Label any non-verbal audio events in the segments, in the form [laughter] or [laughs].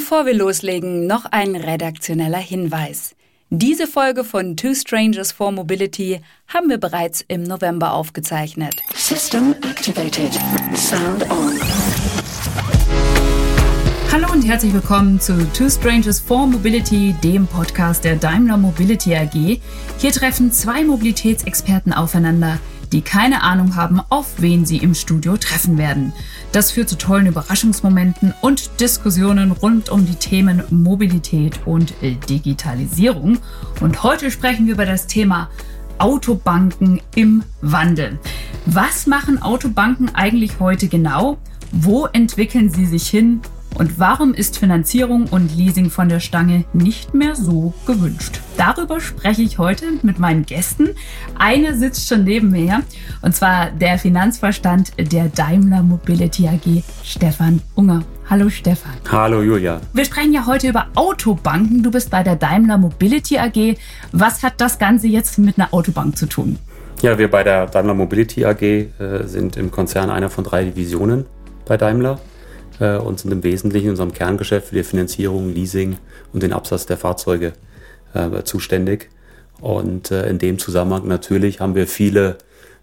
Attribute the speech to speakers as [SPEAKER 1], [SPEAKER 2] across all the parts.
[SPEAKER 1] Bevor wir loslegen, noch ein redaktioneller Hinweis. Diese Folge von Two Strangers for Mobility haben wir bereits im November aufgezeichnet. System activated. Sound on. Hallo und herzlich willkommen zu Two Strangers for Mobility, dem Podcast der Daimler Mobility AG. Hier treffen zwei Mobilitätsexperten aufeinander, die keine Ahnung haben, auf wen sie im Studio treffen werden. Das führt zu tollen Überraschungsmomenten und Diskussionen rund um die Themen Mobilität und Digitalisierung. Und heute sprechen wir über das Thema Autobanken im Wandel. Was machen Autobanken eigentlich heute genau? Wo entwickeln sie sich hin? Und warum ist Finanzierung und Leasing von der Stange nicht mehr so gewünscht? Darüber spreche ich heute mit meinen Gästen. Einer sitzt schon neben mir, und zwar der Finanzverstand der Daimler Mobility AG, Stefan Unger. Hallo Stefan.
[SPEAKER 2] Hallo Julia.
[SPEAKER 1] Wir sprechen ja heute über Autobanken. Du bist bei der Daimler Mobility AG. Was hat das Ganze jetzt mit einer Autobank zu tun?
[SPEAKER 2] Ja, wir bei der Daimler Mobility AG äh, sind im Konzern einer von drei Divisionen bei Daimler äh, und sind im Wesentlichen in unserem Kerngeschäft für die Finanzierung, Leasing und den Absatz der Fahrzeuge äh, zuständig. Und äh, in dem Zusammenhang natürlich haben wir viele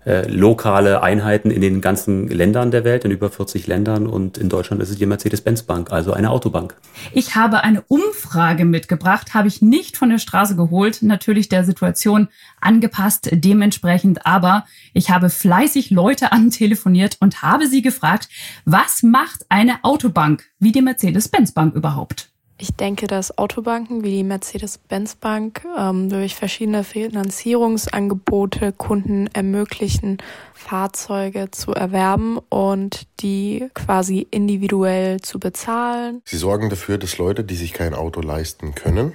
[SPEAKER 2] äh, lokale Einheiten in den ganzen Ländern der Welt, in über 40 Ländern. Und in Deutschland ist es die Mercedes-Benz Bank, also eine Autobank.
[SPEAKER 1] Ich habe eine Umfrage mitgebracht, habe ich nicht von der Straße geholt, natürlich der Situation angepasst dementsprechend. Aber ich habe fleißig Leute [laughs] antelefoniert und habe sie gefragt, was macht eine Autobank wie die Mercedes-Benz Bank überhaupt?
[SPEAKER 3] Ich denke, dass Autobanken wie die Mercedes-Benz Bank ähm, durch verschiedene Finanzierungsangebote Kunden ermöglichen, Fahrzeuge zu erwerben und die quasi individuell zu bezahlen.
[SPEAKER 4] Sie sorgen dafür, dass Leute, die sich kein Auto leisten können,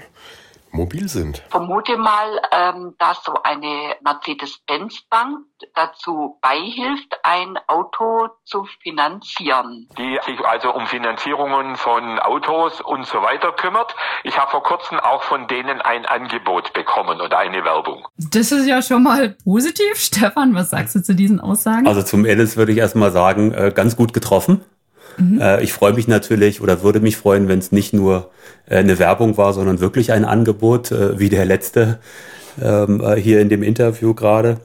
[SPEAKER 4] mobil sind.
[SPEAKER 5] Vermute mal, ähm, dass so eine Mercedes-Benz-Bank dazu beihilft, ein Auto zu finanzieren.
[SPEAKER 6] Die sich also um Finanzierungen von Autos und so weiter kümmert. Ich habe vor kurzem auch von denen ein Angebot bekommen oder eine Werbung.
[SPEAKER 1] Das ist ja schon mal positiv. Stefan, was sagst du zu diesen Aussagen?
[SPEAKER 2] Also zum Endes würde ich erstmal sagen, äh, ganz gut getroffen. Mhm. Äh, ich freue mich natürlich oder würde mich freuen, wenn es nicht nur äh, eine Werbung war, sondern wirklich ein Angebot, äh, wie der letzte ähm, äh, hier in dem Interview gerade.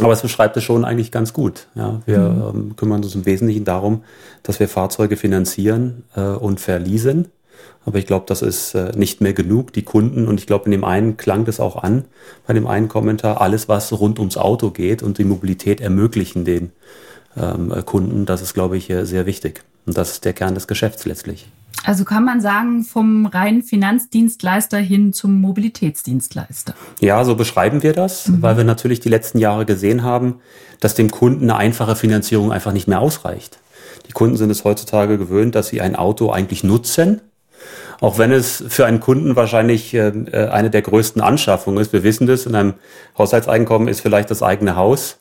[SPEAKER 2] Aber es beschreibt es schon eigentlich ganz gut. Ja, wir mhm. ähm, kümmern uns im Wesentlichen darum, dass wir Fahrzeuge finanzieren äh, und verleasen. Aber ich glaube, das ist äh, nicht mehr genug. Die Kunden, und ich glaube, in dem einen klang das auch an, bei dem einen Kommentar, alles, was rund ums Auto geht und die Mobilität ermöglichen den ähm, Kunden, das ist, glaube ich, sehr wichtig. Und das ist der Kern des Geschäfts letztlich.
[SPEAKER 1] Also kann man sagen, vom reinen Finanzdienstleister hin zum Mobilitätsdienstleister.
[SPEAKER 2] Ja, so beschreiben wir das, mhm. weil wir natürlich die letzten Jahre gesehen haben, dass dem Kunden eine einfache Finanzierung einfach nicht mehr ausreicht. Die Kunden sind es heutzutage gewöhnt, dass sie ein Auto eigentlich nutzen, auch wenn es für einen Kunden wahrscheinlich äh, eine der größten Anschaffungen ist. Wir wissen das, in einem Haushaltseinkommen ist vielleicht das eigene Haus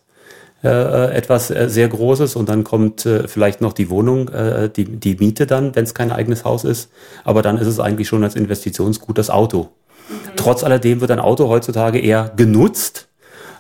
[SPEAKER 2] äh, äh, etwas äh, sehr Großes und dann kommt äh, vielleicht noch die Wohnung, äh, die, die Miete dann, wenn es kein eigenes Haus ist. Aber dann ist es eigentlich schon als Investitionsgut das Auto. Mhm. Trotz alledem wird ein Auto heutzutage eher genutzt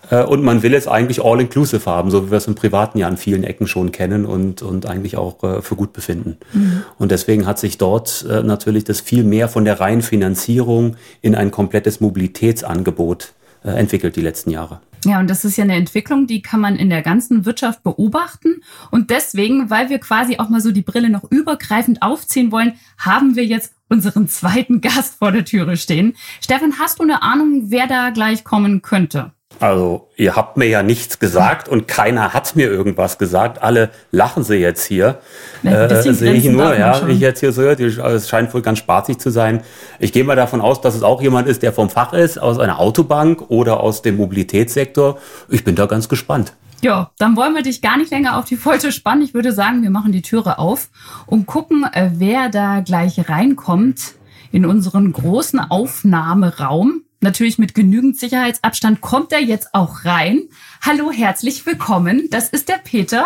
[SPEAKER 2] äh, und man will es eigentlich all-inclusive haben, so wie wir es im Privaten ja an vielen Ecken schon kennen und, und eigentlich auch äh, für gut befinden. Mhm. Und deswegen hat sich dort äh, natürlich das viel mehr von der reinen Finanzierung in ein komplettes Mobilitätsangebot äh, entwickelt die letzten Jahre.
[SPEAKER 1] Ja, und das ist ja eine Entwicklung, die kann man in der ganzen Wirtschaft beobachten. Und deswegen, weil wir quasi auch mal so die Brille noch übergreifend aufziehen wollen, haben wir jetzt unseren zweiten [laughs] Gast vor der Türe stehen. Stefan, hast du eine Ahnung, wer da gleich kommen könnte?
[SPEAKER 2] Also, ihr habt mir ja nichts gesagt und keiner hat mir irgendwas gesagt. Alle lachen sie jetzt hier. Äh, sehe ich nur, ja, wie ich jetzt hier so höre. Es scheint wohl ganz spaßig zu sein. Ich gehe mal davon aus, dass es auch jemand ist, der vom Fach ist, aus einer Autobank oder aus dem Mobilitätssektor. Ich bin da ganz gespannt.
[SPEAKER 1] Ja, dann wollen wir dich gar nicht länger auf die Folter spannen. Ich würde sagen, wir machen die Türe auf und gucken, äh, wer da gleich reinkommt in unseren großen Aufnahmeraum natürlich mit genügend Sicherheitsabstand kommt er jetzt auch rein. Hallo, herzlich willkommen. Das ist der Peter.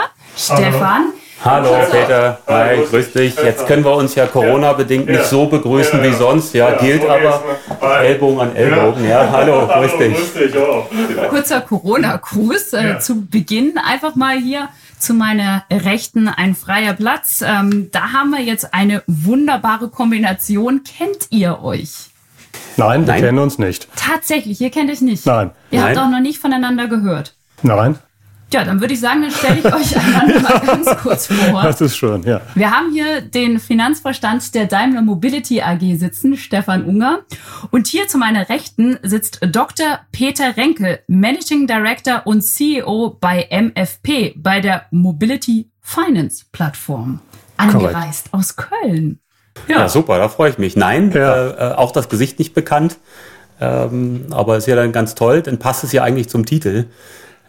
[SPEAKER 1] Hallo. Stefan.
[SPEAKER 2] Hallo Peter, hi, grüß dich. Jetzt können wir uns ja Corona-bedingt nicht so begrüßen wie sonst. Ja, gilt aber Ellbogen an Ellbogen. Ja, [laughs] hallo, grüß dich.
[SPEAKER 1] Kurzer Corona-Gruß äh, zu Beginn. Einfach mal hier zu meiner Rechten ein freier Platz. Ähm, da haben wir jetzt eine wunderbare Kombination. Kennt ihr euch?
[SPEAKER 7] Nein, wir Nein. kennen uns nicht.
[SPEAKER 1] Tatsächlich, ihr kennt euch nicht.
[SPEAKER 7] Nein.
[SPEAKER 1] Ihr
[SPEAKER 7] Nein.
[SPEAKER 1] habt auch noch nicht voneinander gehört.
[SPEAKER 7] Nein.
[SPEAKER 1] Ja, dann würde ich sagen, dann stelle ich euch einander mal [laughs] ganz kurz vor.
[SPEAKER 7] Das ist schön, ja.
[SPEAKER 1] Wir haben hier den Finanzverstand der Daimler Mobility AG sitzen, Stefan Unger. Und hier zu meiner Rechten sitzt Dr. Peter Renkel, Managing Director und CEO bei MFP, bei der Mobility Finance Plattform. Angereist Correct. aus Köln.
[SPEAKER 2] Ja. ja. super, da freue ich mich. Nein, ja. äh, äh auch das Gesicht nicht bekannt. Ähm, aber ist ja dann ganz toll, dann passt es ja eigentlich zum Titel.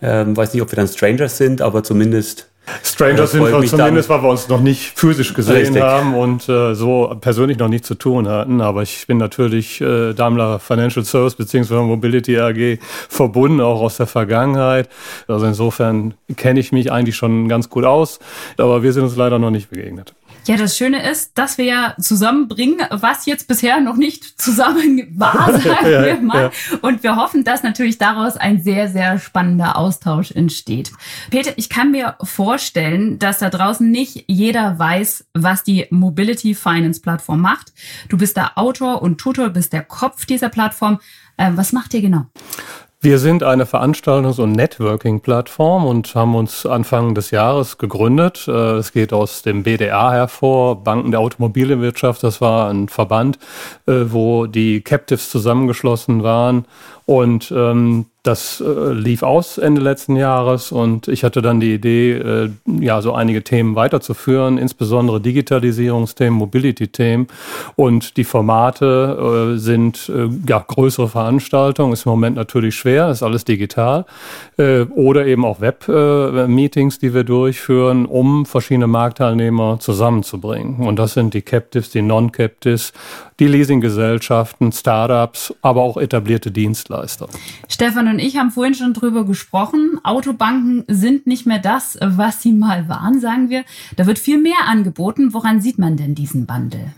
[SPEAKER 2] Ähm, weiß nicht, ob wir dann Strangers sind, aber zumindest.
[SPEAKER 7] Strangers äh, sind wir zumindest, weil wir uns noch nicht physisch gesehen Richtig. haben und äh, so persönlich noch nichts zu tun hatten. Aber ich bin natürlich äh, Daimler Financial Service bzw. Mobility AG verbunden, auch aus der Vergangenheit. Also insofern kenne ich mich eigentlich schon ganz gut aus, aber wir sind uns leider noch nicht begegnet.
[SPEAKER 1] Ja, das Schöne ist, dass wir ja zusammenbringen, was jetzt bisher noch nicht zusammen war, [laughs] sagen ja, wir mal. Ja. Und wir hoffen, dass natürlich daraus ein sehr, sehr spannender Austausch entsteht. Peter, ich kann mir vorstellen, dass da draußen nicht jeder weiß, was die Mobility Finance Plattform macht. Du bist der Autor und Tutor, bist der Kopf dieser Plattform. Äh, was macht ihr genau?
[SPEAKER 7] Wir sind eine Veranstaltungs- und Networking-Plattform und haben uns Anfang des Jahres gegründet. Äh, es geht aus dem BDA hervor, Banken der Automobilwirtschaft. Das war ein Verband, äh, wo die Captives zusammengeschlossen waren und ähm, das äh, lief aus Ende letzten Jahres und ich hatte dann die Idee, äh, ja, so einige Themen weiterzuführen, insbesondere Digitalisierungsthemen, Mobility-Themen. Und die Formate äh, sind äh, ja größere Veranstaltungen, ist im Moment natürlich schwer, ist alles digital. Äh, oder eben auch Web-Meetings, äh, die wir durchführen, um verschiedene Marktteilnehmer zusammenzubringen. Und das sind die Captives, die Non-Captives, die Leasinggesellschaften, Startups, aber auch etablierte Dienstleister.
[SPEAKER 1] Stefan und ich haben vorhin schon drüber gesprochen. Autobanken sind nicht mehr das, was sie mal waren, sagen wir. Da wird viel mehr angeboten. Woran sieht man denn diesen Wandel?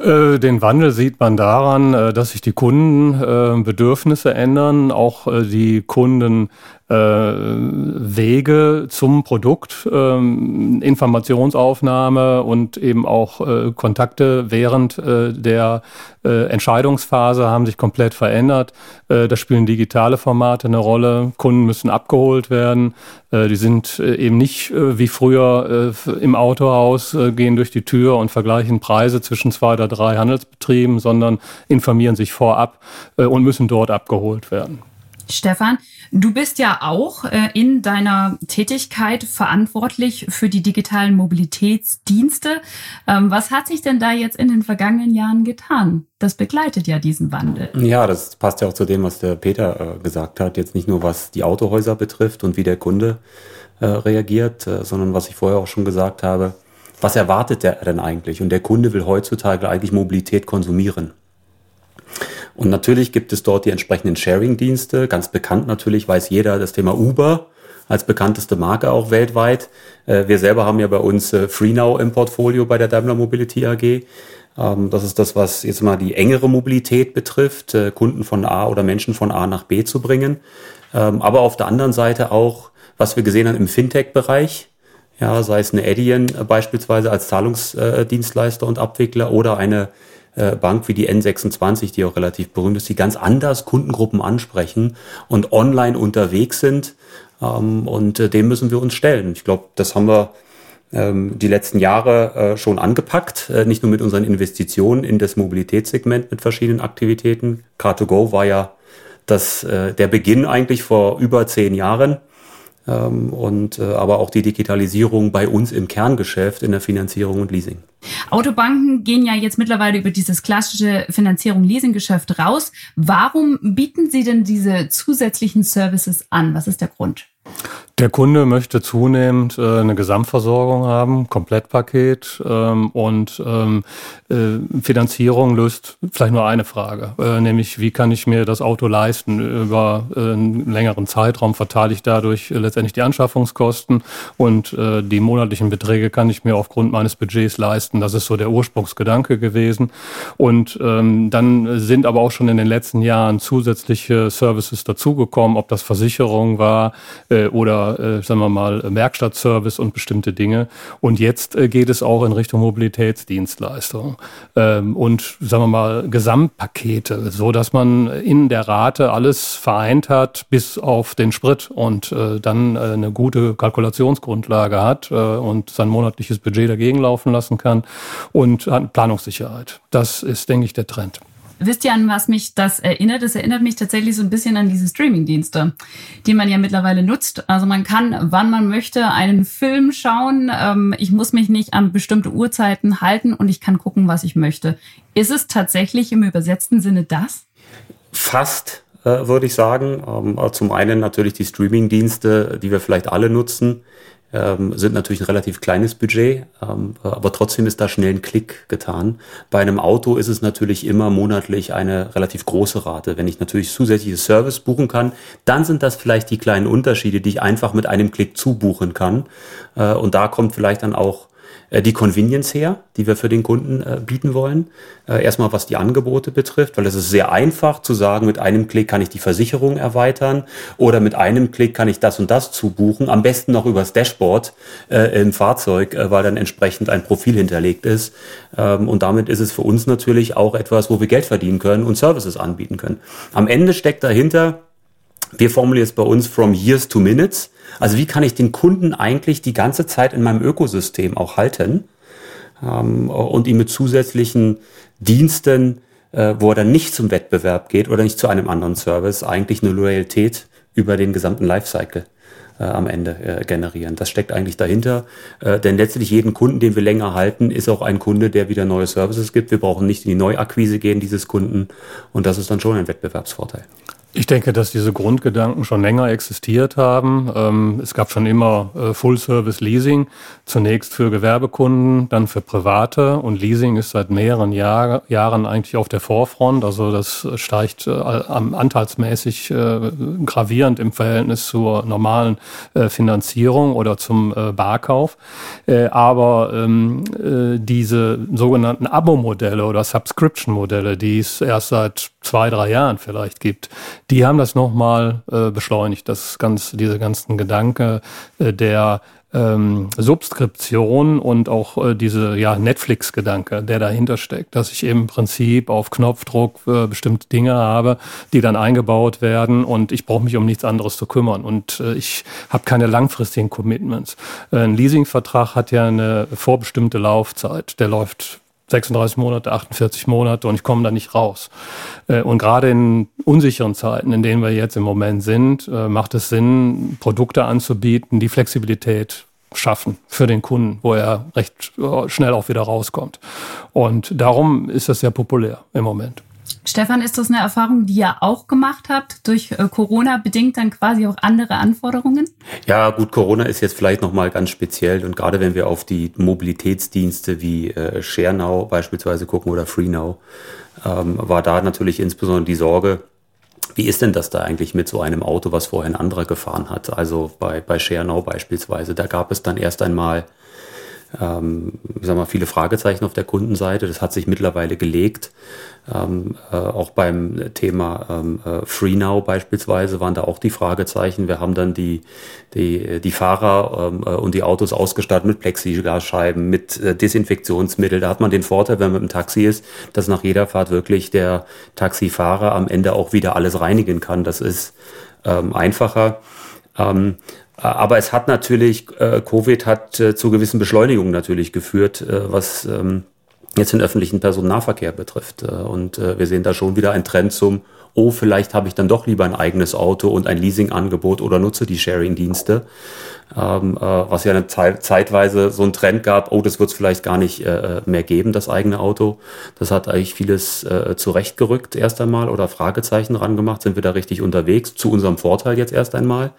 [SPEAKER 7] Äh, den Wandel sieht man daran, äh, dass sich die Kundenbedürfnisse ändern, auch äh, die Kunden äh, Wege zum Produkt, ähm, Informationsaufnahme und eben auch äh, Kontakte während äh, der äh, Entscheidungsphase haben sich komplett verändert. Äh, da spielen digitale Formate eine Rolle. Kunden müssen abgeholt werden. Äh, die sind äh, eben nicht äh, wie früher äh, im Autohaus, äh, gehen durch die Tür und vergleichen Preise zwischen zwei oder drei Handelsbetrieben, sondern informieren sich vorab äh, und müssen dort abgeholt werden.
[SPEAKER 1] Stefan, du bist ja auch äh, in deiner Tätigkeit verantwortlich für die digitalen Mobilitätsdienste. Ähm, was hat sich denn da jetzt in den vergangenen Jahren getan? Das begleitet ja diesen Wandel.
[SPEAKER 2] Ja, das passt ja auch zu dem, was der Peter äh, gesagt hat. Jetzt nicht nur was die Autohäuser betrifft und wie der Kunde äh, reagiert, sondern was ich vorher auch schon gesagt habe. Was erwartet der denn eigentlich? Und der Kunde will heutzutage eigentlich Mobilität konsumieren. Und natürlich gibt es dort die entsprechenden Sharing-Dienste. Ganz bekannt natürlich weiß jeder das Thema Uber als bekannteste Marke auch weltweit. Äh, wir selber haben ja bei uns äh, FreeNow im Portfolio bei der Daimler Mobility AG. Ähm, das ist das, was jetzt mal die engere Mobilität betrifft, äh, Kunden von A oder Menschen von A nach B zu bringen. Ähm, aber auf der anderen Seite auch, was wir gesehen haben im Fintech-Bereich, ja, sei es eine Adyen beispielsweise als Zahlungsdienstleister und Abwickler oder eine Bank wie die N26, die auch relativ berühmt ist, die ganz anders Kundengruppen ansprechen und online unterwegs sind. Ähm, und äh, dem müssen wir uns stellen. Ich glaube, das haben wir ähm, die letzten Jahre äh, schon angepackt, äh, nicht nur mit unseren Investitionen in das Mobilitätssegment mit verschiedenen Aktivitäten. Car2Go war ja das, äh, der Beginn eigentlich vor über zehn Jahren und äh, aber auch die Digitalisierung bei uns im Kerngeschäft in der Finanzierung und Leasing.
[SPEAKER 1] Autobanken gehen ja jetzt mittlerweile über dieses klassische Finanzierung-Leasing-Geschäft raus. Warum bieten Sie denn diese zusätzlichen Services an? Was ist der Grund?
[SPEAKER 7] Der Kunde möchte zunehmend äh, eine Gesamtversorgung haben, Komplettpaket ähm, und ähm, äh, Finanzierung löst vielleicht nur eine Frage, äh, nämlich wie kann ich mir das Auto leisten? Über äh, einen längeren Zeitraum verteile ich dadurch letztendlich die Anschaffungskosten und äh, die monatlichen Beträge kann ich mir aufgrund meines Budgets leisten. Das ist so der Ursprungsgedanke gewesen. Und ähm, dann sind aber auch schon in den letzten Jahren zusätzliche Services dazugekommen, ob das Versicherung war, äh, oder, äh, sagen wir mal, Werkstattservice und bestimmte Dinge. Und jetzt äh, geht es auch in Richtung Mobilitätsdienstleistung ähm, und, sagen wir mal, Gesamtpakete, so dass man in der Rate alles vereint hat, bis auf den Sprit und äh, dann äh, eine gute Kalkulationsgrundlage hat äh, und sein monatliches Budget dagegen laufen lassen kann und hat Planungssicherheit. Das ist, denke ich, der Trend.
[SPEAKER 1] Wisst ihr, an was mich das erinnert? Das erinnert mich tatsächlich so ein bisschen an diese Streaming-Dienste, die man ja mittlerweile nutzt. Also man kann, wann man möchte, einen Film schauen. Ähm, ich muss mich nicht an bestimmte Uhrzeiten halten und ich kann gucken, was ich möchte. Ist es tatsächlich im übersetzten Sinne das?
[SPEAKER 2] Fast, äh, würde ich sagen. Ähm, zum einen natürlich die Streaming-Dienste, die wir vielleicht alle nutzen ähm, sind natürlich ein relativ kleines Budget, ähm, aber trotzdem ist da schnell ein Klick getan. Bei einem Auto ist es natürlich immer monatlich eine relativ große Rate. Wenn ich natürlich zusätzliches Service buchen kann, dann sind das vielleicht die kleinen Unterschiede, die ich einfach mit einem Klick zubuchen kann. Äh, und da kommt vielleicht dann auch die Convenience her, die wir für den Kunden äh, bieten wollen. Äh, erstmal was die Angebote betrifft, weil es ist sehr einfach zu sagen, mit einem Klick kann ich die Versicherung erweitern oder mit einem Klick kann ich das und das zubuchen, am besten noch übers Dashboard äh, im Fahrzeug, äh, weil dann entsprechend ein Profil hinterlegt ist. Ähm, und damit ist es für uns natürlich auch etwas, wo wir Geld verdienen können und Services anbieten können. Am Ende steckt dahinter, wir formulieren es bei uns from years to minutes. Also wie kann ich den Kunden eigentlich die ganze Zeit in meinem Ökosystem auch halten ähm, und ihm mit zusätzlichen Diensten, äh, wo er dann nicht zum Wettbewerb geht oder nicht zu einem anderen Service, eigentlich eine Loyalität über den gesamten Lifecycle äh, am Ende äh, generieren. Das steckt eigentlich dahinter. Äh, denn letztlich jeden Kunden, den wir länger halten, ist auch ein Kunde, der wieder neue Services gibt. Wir brauchen nicht in die Neuakquise gehen dieses Kunden. Und das ist dann schon ein Wettbewerbsvorteil.
[SPEAKER 7] Ich denke, dass diese Grundgedanken schon länger existiert haben. Ähm, es gab schon immer äh, Full-Service-Leasing, zunächst für Gewerbekunden, dann für Private. Und Leasing ist seit mehreren Jahr, Jahren eigentlich auf der Vorfront. Also das steigt äh, anteilsmäßig äh, gravierend im Verhältnis zur normalen Finanzierung oder zum Barkauf. Aber ähm, diese sogenannten Abo-Modelle oder Subscription-Modelle, die es erst seit zwei, drei Jahren vielleicht gibt, die haben das nochmal äh, beschleunigt, das ganz, diese ganzen Gedanke äh, der ähm, Subskription und auch äh, diese ja, Netflix-Gedanke, der dahinter steckt, dass ich im Prinzip auf Knopfdruck äh, bestimmte Dinge habe, die dann eingebaut werden und ich brauche mich um nichts anderes zu kümmern und äh, ich habe keine langfristigen Commitments. Äh, ein Leasingvertrag hat ja eine vorbestimmte Laufzeit, der läuft 36 Monate, 48 Monate und ich komme da nicht raus. Äh, und gerade in unsicheren Zeiten, in denen wir jetzt im Moment sind, äh, macht es Sinn, Produkte anzubieten, die Flexibilität schaffen für den Kunden, wo er recht äh, schnell auch wieder rauskommt. Und darum ist das sehr populär im Moment.
[SPEAKER 1] Stefan, ist das eine Erfahrung, die ihr auch gemacht habt, durch äh, Corona bedingt dann quasi auch andere Anforderungen?
[SPEAKER 2] Ja, gut, Corona ist jetzt vielleicht nochmal ganz speziell und gerade wenn wir auf die Mobilitätsdienste wie äh, ShareNow beispielsweise gucken oder FreeNow, ähm, war da natürlich insbesondere die Sorge, wie ist denn das da eigentlich mit so einem Auto, was vorher ein anderer gefahren hat? Also bei, bei ShareNow beispielsweise, da gab es dann erst einmal ähm, ich sag mal, viele Fragezeichen auf der Kundenseite. Das hat sich mittlerweile gelegt. Ähm, äh, auch beim Thema ähm, äh, FreeNow beispielsweise waren da auch die Fragezeichen. Wir haben dann die, die, die Fahrer ähm, äh, und die Autos ausgestattet mit Plexiglasscheiben, mit äh, Desinfektionsmittel. Da hat man den Vorteil, wenn man im Taxi ist, dass nach jeder Fahrt wirklich der Taxifahrer am Ende auch wieder alles reinigen kann. Das ist ähm, einfacher. Ähm, aber es hat natürlich, äh, Covid hat äh, zu gewissen Beschleunigungen natürlich geführt, äh, was ähm, jetzt den öffentlichen Personennahverkehr betrifft. Äh, und äh, wir sehen da schon wieder einen Trend zum, oh, vielleicht habe ich dann doch lieber ein eigenes Auto und ein Leasingangebot oder nutze die Sharing-Dienste. Ähm, äh, was ja eine Zeit, zeitweise so ein Trend gab, oh, das wird es vielleicht gar nicht äh, mehr geben, das eigene Auto. Das hat eigentlich vieles äh, zurechtgerückt erst einmal oder Fragezeichen dran gemacht. Sind wir da richtig unterwegs? Zu unserem Vorteil jetzt erst einmal.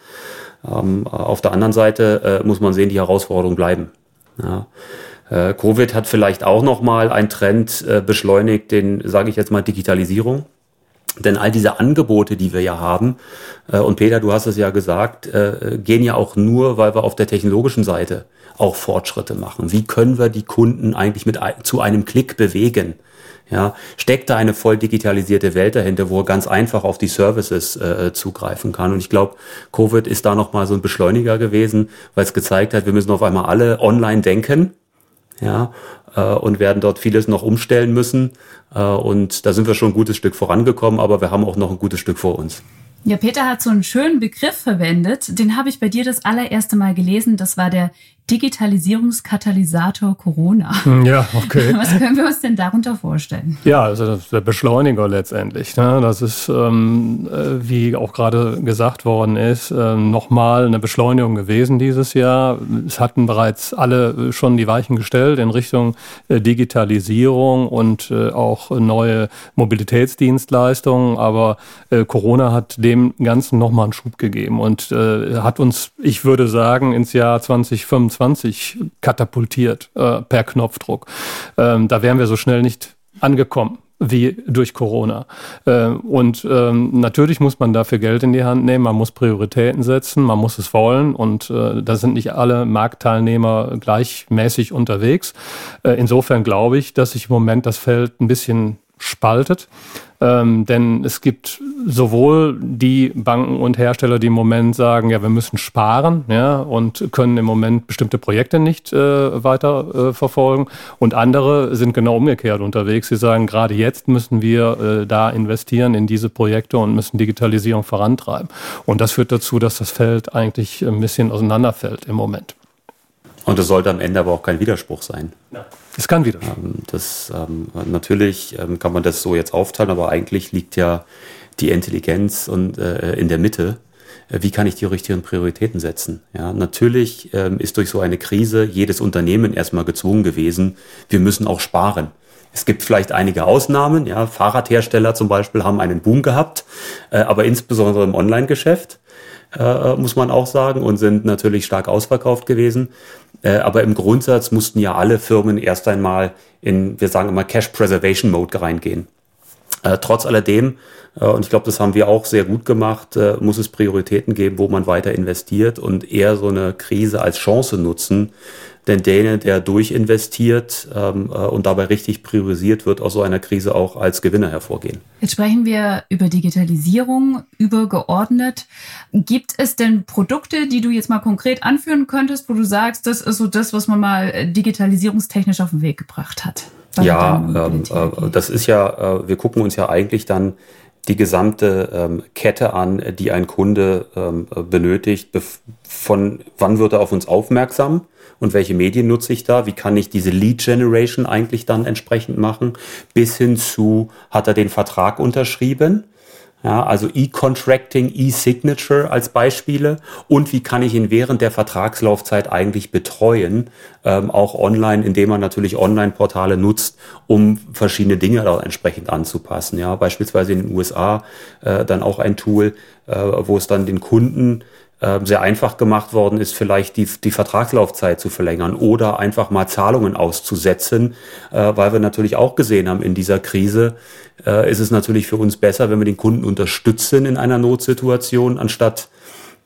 [SPEAKER 2] Ähm, auf der anderen Seite äh, muss man sehen, die Herausforderungen bleiben. Ja. Äh, Covid hat vielleicht auch nochmal einen Trend äh, beschleunigt, den sage ich jetzt mal Digitalisierung. Denn all diese Angebote, die wir ja haben, äh, und Peter, du hast es ja gesagt, äh, gehen ja auch nur, weil wir auf der technologischen Seite auch Fortschritte machen. Wie können wir die Kunden eigentlich mit zu einem Klick bewegen? Ja, steckt da eine voll digitalisierte Welt dahinter, wo er ganz einfach auf die Services äh, zugreifen kann. Und ich glaube, Covid ist da nochmal so ein Beschleuniger gewesen, weil es gezeigt hat, wir müssen auf einmal alle online denken. Ja, äh, und werden dort vieles noch umstellen müssen. Äh, und da sind wir schon ein gutes Stück vorangekommen, aber wir haben auch noch ein gutes Stück vor uns.
[SPEAKER 1] Ja, Peter hat so einen schönen Begriff verwendet, den habe ich bei dir das allererste Mal gelesen. Das war der Digitalisierungskatalysator Corona.
[SPEAKER 7] Hm, ja, okay. [laughs]
[SPEAKER 1] Was können wir uns denn darunter vorstellen?
[SPEAKER 7] Ja, also das ist der Beschleuniger letztendlich. Ne? Das ist, ähm, äh, wie auch gerade gesagt worden ist, äh, nochmal eine Beschleunigung gewesen dieses Jahr. Es hatten bereits alle schon die Weichen gestellt in Richtung äh, Digitalisierung und äh, auch neue Mobilitätsdienstleistungen. Aber äh, Corona hat dem Ganzen nochmal einen Schub gegeben und äh, hat uns, ich würde sagen, ins Jahr 2025 2020 katapultiert äh, per Knopfdruck. Ähm, da wären wir so schnell nicht angekommen wie durch Corona. Äh, und ähm, natürlich muss man dafür Geld in die Hand nehmen, man muss Prioritäten setzen, man muss es wollen und äh, da sind nicht alle Marktteilnehmer gleichmäßig unterwegs. Äh, insofern glaube ich, dass sich im Moment das Feld ein bisschen spaltet. Ähm, denn es gibt sowohl die Banken und Hersteller, die im Moment sagen, ja, wir müssen sparen, ja, und können im Moment bestimmte Projekte nicht äh, weiter äh, verfolgen. Und andere sind genau umgekehrt unterwegs. Sie sagen, gerade jetzt müssen wir äh, da investieren in diese Projekte und müssen Digitalisierung vorantreiben. Und das führt dazu, dass das Feld eigentlich ein bisschen auseinanderfällt im Moment.
[SPEAKER 2] Und es sollte am Ende aber auch kein Widerspruch sein.
[SPEAKER 7] Ja. Es kann wieder.
[SPEAKER 2] Ähm, das, ähm, natürlich ähm, kann man das so jetzt aufteilen, aber eigentlich liegt ja die Intelligenz und, äh, in der Mitte. Äh, wie kann ich die richtigen Prioritäten setzen? Ja, natürlich ist durch so eine Krise jedes Unternehmen erstmal gezwungen gewesen, wir müssen auch sparen. Es gibt vielleicht einige Ausnahmen, ja, Fahrradhersteller zum Beispiel haben einen Boom gehabt, äh, aber insbesondere im Online-Geschäft muss man auch sagen, und sind natürlich stark ausverkauft gewesen. Äh, aber im Grundsatz mussten ja alle Firmen erst einmal in, wir sagen immer, Cash Preservation Mode reingehen. Äh, trotz alledem, äh, und ich glaube, das haben wir auch sehr gut gemacht, äh, muss es Prioritäten geben, wo man weiter investiert und eher so eine Krise als Chance nutzen, denn der, der durchinvestiert ähm, äh, und dabei richtig priorisiert, wird aus so einer Krise auch als Gewinner hervorgehen.
[SPEAKER 1] Jetzt sprechen wir über Digitalisierung übergeordnet. Gibt es denn Produkte, die du jetzt mal konkret anführen könntest, wo du sagst, das ist so das, was man mal äh, digitalisierungstechnisch auf den Weg gebracht hat?
[SPEAKER 2] Ja, ähm, äh, das ist ja, äh, wir gucken uns ja eigentlich dann die gesamte ähm, Kette an, die ein Kunde ähm, benötigt. Von wann wird er auf uns aufmerksam? Und welche Medien nutze ich da, wie kann ich diese Lead Generation eigentlich dann entsprechend machen, bis hin zu, hat er den Vertrag unterschrieben, ja, also E-Contracting, E-Signature als Beispiele. Und wie kann ich ihn während der Vertragslaufzeit eigentlich betreuen, ähm, auch online, indem man natürlich Online-Portale nutzt, um verschiedene Dinge dort entsprechend anzupassen. Ja, beispielsweise in den USA äh, dann auch ein Tool, äh, wo es dann den Kunden sehr einfach gemacht worden ist, vielleicht die, die Vertragslaufzeit zu verlängern oder einfach mal Zahlungen auszusetzen, äh, weil wir natürlich auch gesehen haben, in dieser Krise äh, ist es natürlich für uns besser, wenn wir den Kunden unterstützen in einer Notsituation, anstatt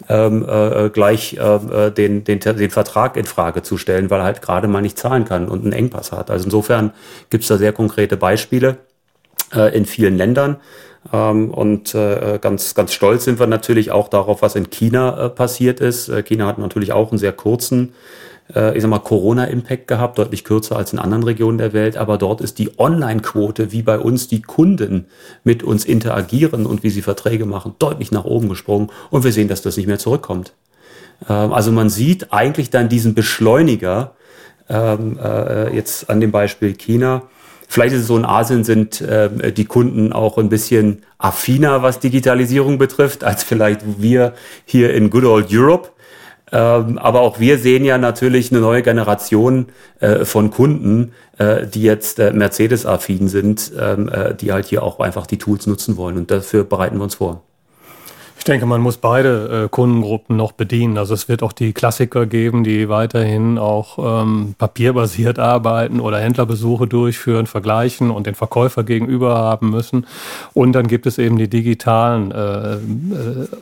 [SPEAKER 2] ähm, äh, gleich äh, den, den, den Vertrag in Frage zu stellen, weil er halt gerade mal nicht zahlen kann und einen Engpass hat. Also insofern gibt es da sehr konkrete Beispiele äh, in vielen Ländern. Ähm, und äh, ganz, ganz stolz sind wir natürlich auch darauf, was in China äh, passiert ist. Äh, China hat natürlich auch einen sehr kurzen, ich sag mal, Corona-Impact gehabt, deutlich kürzer als in anderen Regionen der Welt. Aber dort ist die Online-Quote, wie bei uns die Kunden mit uns interagieren und wie sie Verträge machen, deutlich nach oben gesprungen. Und wir sehen, dass das nicht mehr zurückkommt. Ähm, also man sieht eigentlich dann diesen Beschleuniger, ähm, äh, jetzt an dem Beispiel China, Vielleicht ist es so, in Asien sind äh, die Kunden auch ein bisschen affiner, was Digitalisierung betrifft, als vielleicht wir hier in Good Old Europe. Ähm, aber auch wir sehen ja natürlich eine neue Generation äh, von Kunden, äh, die jetzt äh, Mercedes-affin sind, ähm, äh, die halt hier auch einfach die Tools nutzen wollen. Und dafür bereiten wir uns vor.
[SPEAKER 7] Ich denke, man muss beide äh, Kundengruppen noch bedienen. Also es wird auch die Klassiker geben, die weiterhin auch ähm, papierbasiert arbeiten oder Händlerbesuche durchführen, vergleichen und den Verkäufer gegenüber haben müssen. Und dann gibt es eben die digitalen, äh, äh,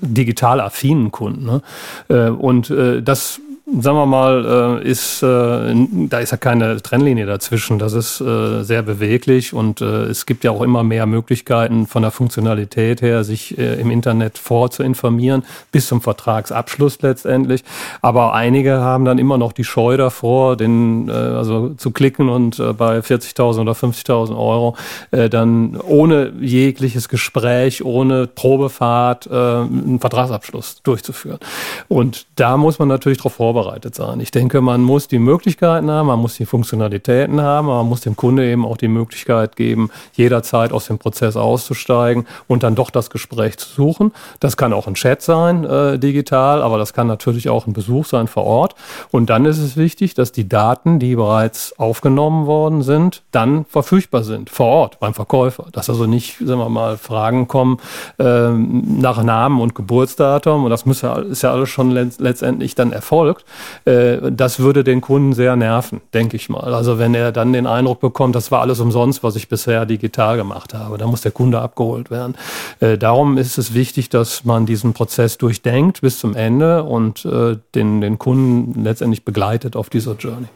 [SPEAKER 7] digital affinen Kunden. Ne? Äh, und äh, das sagen wir mal, äh, ist, äh, da ist ja keine Trennlinie dazwischen. Das ist äh, sehr beweglich und es gibt ja auch immer mehr Möglichkeiten von der Funktionalität her, sich im Internet vorzuinformieren, bis zum Vertragsabschluss letztendlich. Aber einige haben dann immer noch die Scheu davor, den, also zu klicken und bei 40.000 oder 50.000 Euro dann ohne jegliches Gespräch, ohne Probefahrt einen Vertragsabschluss durchzuführen. Und da muss man natürlich darauf vorbereitet sein. Ich denke, man muss die Möglichkeiten haben, man muss die Funktionalitäten haben, man muss dem Kunde eben auch die Möglichkeit geben, jederzeit aus dem Prozess auszusteigen und dann doch das Gespräch zu suchen. Das kann auch ein Chat sein, äh, digital, aber das kann natürlich auch ein Besuch sein vor Ort. Und dann ist es wichtig, dass die Daten, die bereits aufgenommen worden sind, dann verfügbar sind vor Ort beim Verkäufer. Dass also nicht, sagen wir mal, Fragen kommen äh, nach Namen und Geburtsdatum und das muss ja, ist ja alles schon letztendlich dann erfolgt, äh, das würde den Kunden sehr nerven, denke ich mal. Also wenn er dann den Eindruck bekommt, das war alles umsonst, was ich bisher digital gemacht habe, dann muss der Kunde abgeholt werden. Äh, darum ist es wichtig, dass man diesen Prozess durchdenkt bis zum Ende und äh, den, den Kunden letztendlich begleitet auf dieser Journey.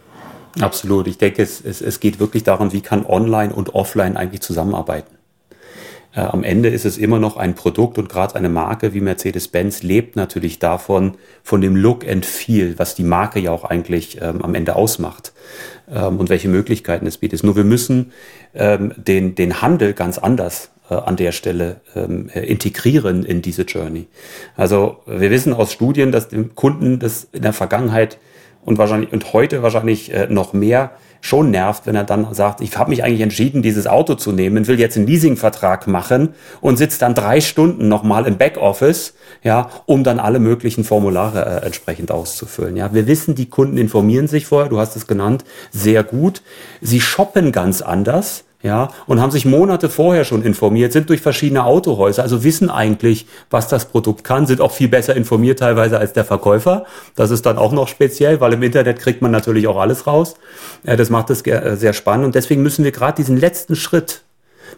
[SPEAKER 2] Absolut. Ich denke, es, es, es geht wirklich darum, wie kann Online und Offline eigentlich zusammenarbeiten. Äh, am Ende ist es immer noch ein Produkt und gerade eine Marke wie Mercedes-Benz lebt natürlich davon, von dem Look and Feel, was die Marke ja auch eigentlich ähm, am Ende ausmacht ähm, und welche Möglichkeiten es bietet. Nur wir müssen ähm, den, den Handel ganz anders äh, an der Stelle ähm, äh, integrieren in diese Journey. Also wir wissen aus Studien, dass dem Kunden das in der Vergangenheit und wahrscheinlich und heute wahrscheinlich äh, noch mehr schon nervt, wenn er dann sagt, ich habe mich eigentlich entschieden, dieses Auto zu nehmen, will jetzt einen Leasingvertrag machen und sitzt dann drei Stunden nochmal im Backoffice, ja, um dann alle möglichen Formulare äh, entsprechend auszufüllen. Ja, wir wissen, die Kunden informieren sich vorher, du hast es genannt, sehr gut. Sie shoppen ganz anders ja, und haben sich Monate vorher schon informiert, sind durch verschiedene Autohäuser, also wissen eigentlich, was das Produkt kann, sind auch viel besser informiert teilweise als der Verkäufer. Das ist dann auch noch speziell, weil im Internet kriegt man natürlich auch alles raus. Das macht es äh, sehr spannend und deswegen müssen wir gerade diesen letzten Schritt,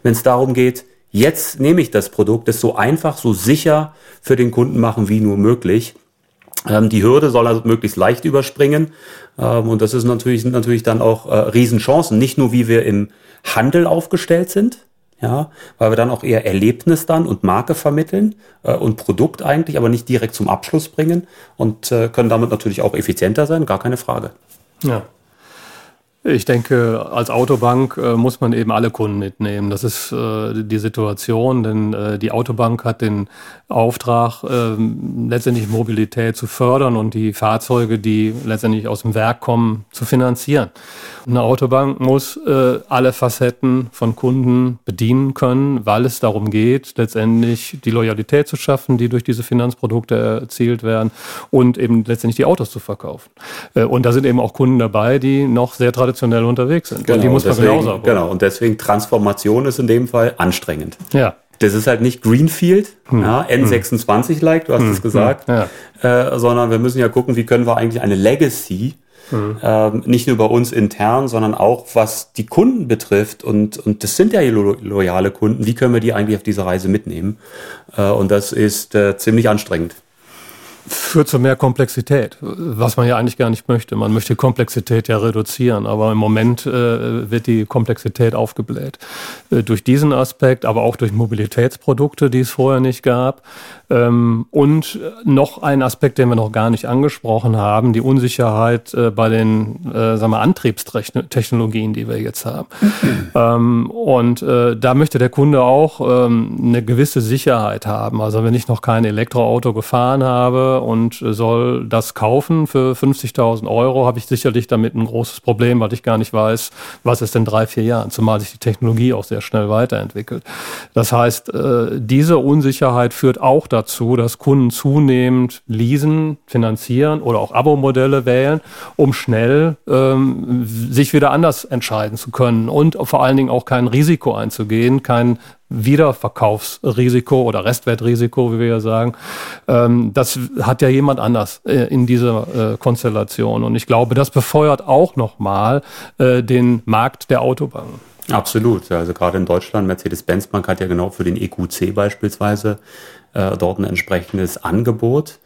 [SPEAKER 2] wenn es darum geht, jetzt nehme ich das Produkt, das so einfach, so sicher für den Kunden machen wie nur möglich. Ähm, die Hürde soll also möglichst leicht überspringen. Ähm, und das ist natürlich, sind natürlich dann auch äh, Riesenchancen. Nicht nur, wie wir im Handel aufgestellt sind, ja, weil wir dann auch eher Erlebnis dann und Marke vermitteln äh, und Produkt eigentlich, aber nicht direkt zum Abschluss bringen und äh, können damit natürlich auch effizienter sein, gar keine Frage.
[SPEAKER 7] Ja. Ich denke, als Autobank äh, muss man eben alle Kunden mitnehmen. Das ist äh, die Situation, denn äh, die Autobank hat den Auftrag, ähm, letztendlich Mobilität zu fördern und die Fahrzeuge, die letztendlich aus dem Werk kommen, zu finanzieren. Eine Autobank muss äh, alle Facetten von Kunden bedienen können, weil es darum geht, letztendlich die Loyalität zu schaffen, die durch diese Finanzprodukte erzielt werden und eben letztendlich die Autos zu verkaufen. Äh, und da sind eben auch Kunden dabei, die noch sehr traditionell unterwegs sind.
[SPEAKER 2] Genau, und die muss man deswegen, genauso abholen. Genau, und deswegen Transformation ist in dem Fall anstrengend.
[SPEAKER 7] Ja.
[SPEAKER 2] Das ist halt nicht Greenfield, hm. ja, N26-like, du hast hm. es gesagt, hm. ja. äh, sondern wir müssen ja gucken, wie können wir eigentlich eine Legacy Mhm. Ähm, nicht nur bei uns intern, sondern auch was die Kunden betrifft. Und, und das sind ja lo loyale Kunden. Wie können wir die eigentlich auf diese Reise mitnehmen? Äh, und das ist äh, ziemlich anstrengend
[SPEAKER 7] führt zu mehr Komplexität, was man ja eigentlich gar nicht möchte. Man möchte Komplexität ja reduzieren, aber im Moment äh, wird die Komplexität aufgebläht. Äh, durch diesen Aspekt, aber auch durch Mobilitätsprodukte, die es vorher nicht gab. Ähm, und noch ein Aspekt, den wir noch gar nicht angesprochen haben, die Unsicherheit äh, bei den äh, sagen wir, Antriebstechnologien, die wir jetzt haben. ähm, und äh, da möchte der Kunde auch ähm, eine gewisse Sicherheit haben. Also wenn ich noch kein Elektroauto gefahren habe, und soll das kaufen für 50.000 Euro, habe ich sicherlich damit ein großes Problem, weil ich gar nicht weiß, was ist in drei, vier Jahren, zumal sich die Technologie auch sehr schnell weiterentwickelt. Das heißt, äh, diese Unsicherheit führt auch dazu, dass Kunden zunehmend leasen, finanzieren oder auch Abo-Modelle wählen, um schnell ähm, sich wieder anders entscheiden zu können und vor allen Dingen auch kein Risiko einzugehen, kein Wiederverkaufsrisiko oder Restwertrisiko, wie wir ja sagen. Ähm, das hat ja jemand anders äh, in dieser äh, Konstellation. Und ich glaube, das befeuert auch nochmal äh, den Markt der Autobahnen.
[SPEAKER 2] Absolut. Also gerade in Deutschland, Mercedes-Benz Bank hat ja genau für den EQC beispielsweise äh, dort ein entsprechendes Angebot.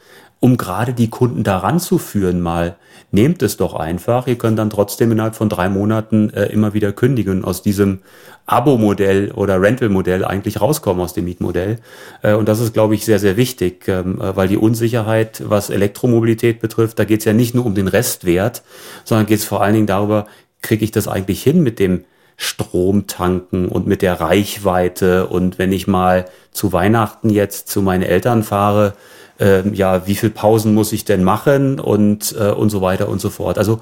[SPEAKER 2] Um gerade die Kunden daran zu führen, mal nehmt es doch einfach. Ihr könnt dann trotzdem innerhalb von drei Monaten äh, immer wieder kündigen aus diesem Abo-Modell oder Rental-Modell eigentlich rauskommen aus dem Mietmodell. Äh, und das ist, glaube ich, sehr, sehr wichtig, ähm, äh, weil die Unsicherheit, was Elektromobilität betrifft, da geht es ja nicht nur um den Restwert, sondern geht es vor allen Dingen darüber, kriege ich das eigentlich hin mit dem Strom tanken und mit der Reichweite und wenn ich mal zu Weihnachten jetzt zu meinen Eltern fahre, äh, ja, wie viel Pausen muss ich denn machen und, äh, und so weiter und so fort. Also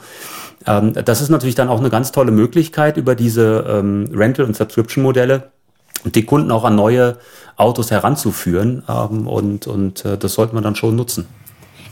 [SPEAKER 2] ähm, das ist natürlich dann auch eine ganz tolle Möglichkeit über diese ähm, Rental- und Subscription-Modelle die Kunden auch an neue Autos heranzuführen ähm, und, und äh, das sollte man dann schon nutzen.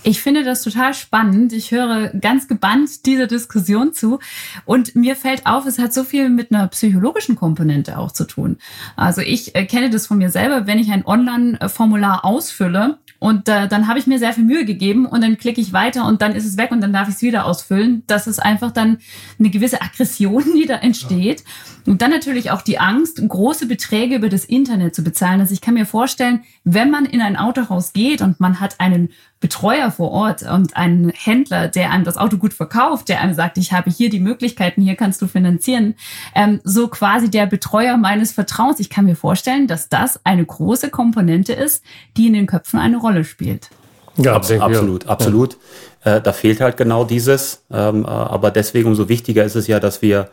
[SPEAKER 1] Ich finde das total spannend. Ich höre ganz gebannt dieser Diskussion zu. Und mir fällt auf, es hat so viel mit einer psychologischen Komponente auch zu tun. Also ich äh, kenne das von mir selber, wenn ich ein Online-Formular ausfülle und äh, dann habe ich mir sehr viel Mühe gegeben und dann klicke ich weiter und dann ist es weg und dann darf ich es wieder ausfüllen. Das ist einfach dann eine gewisse Aggression, die da entsteht. Und dann natürlich auch die Angst, große Beträge über das Internet zu bezahlen. Also ich kann mir vorstellen, wenn man in ein Autohaus geht und man hat einen Betreuer vor Ort und einen Händler, der einem das Auto gut verkauft, der einem sagt, ich habe hier die Möglichkeiten, hier kannst du finanzieren, ähm, so quasi der Betreuer meines Vertrauens. Ich kann mir vorstellen, dass das eine große Komponente ist, die in den Köpfen eine Rolle spielt.
[SPEAKER 2] Ja, absolut, absolut. Ja. Äh, da fehlt halt genau dieses. Ähm, äh, aber deswegen umso wichtiger ist es ja, dass wir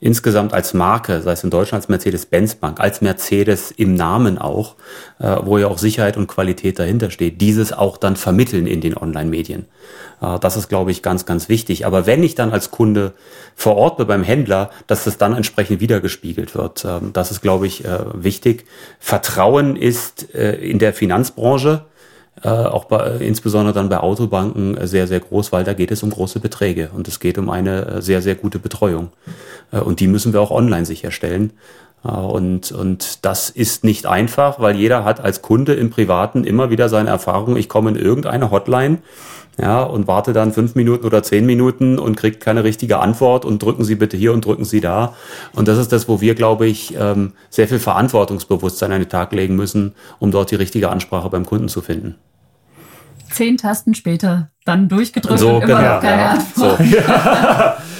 [SPEAKER 2] insgesamt als Marke, sei es in Deutschland als Mercedes-Benz Bank, als Mercedes im Namen auch, äh, wo ja auch Sicherheit und Qualität dahinter steht, dieses auch dann vermitteln in den Online-Medien. Äh, das ist, glaube ich, ganz, ganz wichtig. Aber wenn ich dann als Kunde vor Ort bin beim Händler, dass das dann entsprechend wiedergespiegelt wird, äh, das ist, glaube ich, äh, wichtig. Vertrauen ist äh, in der Finanzbranche auch bei, insbesondere dann bei Autobanken äh, sehr, sehr groß, weil da geht es um große Beträge und es geht um eine äh, sehr, sehr gute Betreuung. Äh, und die müssen wir auch online sicherstellen. Äh, und, und das ist nicht einfach, weil jeder hat als Kunde im Privaten immer wieder seine Erfahrung, ich komme in irgendeine Hotline ja, und warte dann fünf Minuten oder zehn Minuten und kriegt keine richtige Antwort und drücken Sie bitte hier und drücken Sie da. Und das ist das, wo wir, glaube ich, ähm, sehr viel Verantwortungsbewusstsein an den Tag legen müssen, um dort die richtige Ansprache beim Kunden zu finden
[SPEAKER 1] zehn Tasten später dann durchgedrückt
[SPEAKER 2] so, und immer
[SPEAKER 1] genau, noch keine ja, Antwort.
[SPEAKER 7] So. [laughs]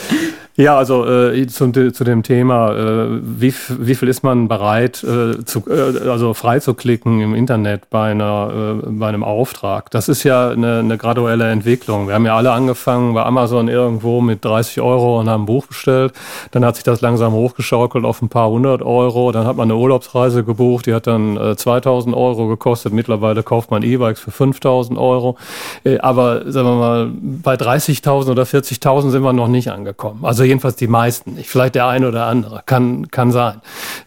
[SPEAKER 7] Ja. Also äh, zu, zu dem Thema, äh, wie, wie viel ist man bereit, äh, zu, äh, also freizuklicken im Internet bei, einer, äh, bei einem Auftrag? Das ist ja eine, eine graduelle Entwicklung. Wir haben ja alle angefangen bei Amazon irgendwo mit 30 Euro und haben ein Buch bestellt. Dann hat sich das langsam hochgeschaukelt auf ein paar hundert Euro. Dann hat man eine Urlaubsreise gebucht, die hat dann äh, 2000 Euro gekostet. Mittlerweile kauft man E-Bikes für 5000 Euro. Äh, aber sagen wir mal, bei 30.000 oder 40.000 sind wir noch nicht angekommen. Also jedenfalls die meisten nicht. Vielleicht der eine oder andere. Kann, kann sein.